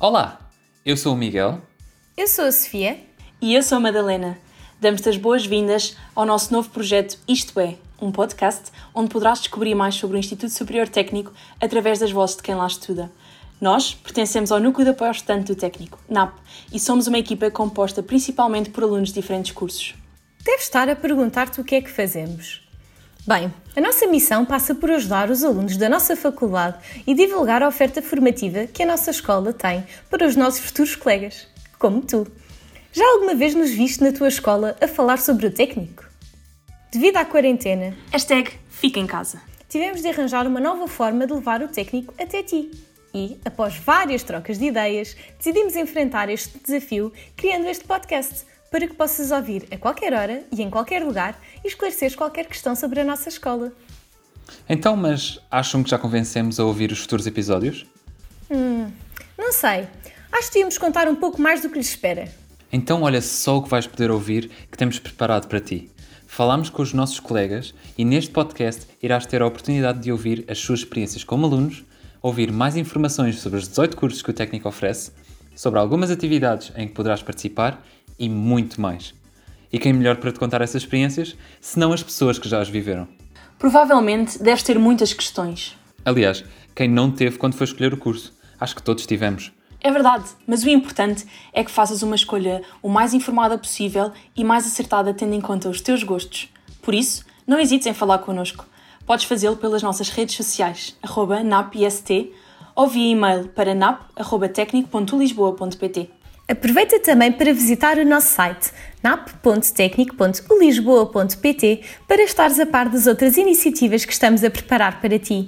Olá, eu sou o Miguel. Eu sou a Sofia. E eu sou a Madalena. Damos-te as boas-vindas ao nosso novo projeto Isto É, um podcast onde poderás descobrir mais sobre o Instituto Superior Técnico através das vozes de quem lá estuda. Nós pertencemos ao Núcleo de Apoio ao Estudante do Técnico, NAP, e somos uma equipa composta principalmente por alunos de diferentes cursos. Deves estar a perguntar-te o que é que fazemos. Bem, a nossa missão passa por ajudar os alunos da nossa faculdade e divulgar a oferta formativa que a nossa escola tem para os nossos futuros colegas, como tu. Já alguma vez nos viste na tua escola a falar sobre o técnico? Devido à quarentena, Hashtag Fica em Casa. tivemos de arranjar uma nova forma de levar o técnico até ti. E, após várias trocas de ideias, decidimos enfrentar este desafio criando este podcast para que possas ouvir a qualquer hora e em qualquer lugar e esclareceres qualquer questão sobre a nossa escola. Então, mas acham que já convencemos a ouvir os futuros episódios? Não sei, acho que devíamos contar um pouco mais do que lhes espera. Então, olha só o que vais poder ouvir que temos preparado para ti. Falámos com os nossos colegas e neste podcast irás ter a oportunidade de ouvir as suas experiências como alunos, ouvir mais informações sobre os 18 cursos que o técnico oferece, sobre algumas atividades em que poderás participar e muito mais. E quem melhor para te contar essas experiências, senão as pessoas que já as viveram? Provavelmente deves ter muitas questões. Aliás, quem não teve quando foi escolher o curso? Acho que todos tivemos. É verdade, mas o importante é que faças uma escolha o mais informada possível e mais acertada tendo em conta os teus gostos. Por isso, não hesites em falar connosco. Podes fazê-lo pelas nossas redes sociais, arroba napist, ou via e-mail para nap.tecnico.lisboa.pt. Aproveita também para visitar o nosso site nap.tecnico.lisboa.pt para estares a par das outras iniciativas que estamos a preparar para ti.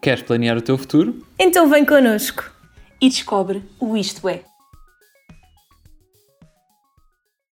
Queres planear o teu futuro? Então vem connosco! E descobre o Isto É.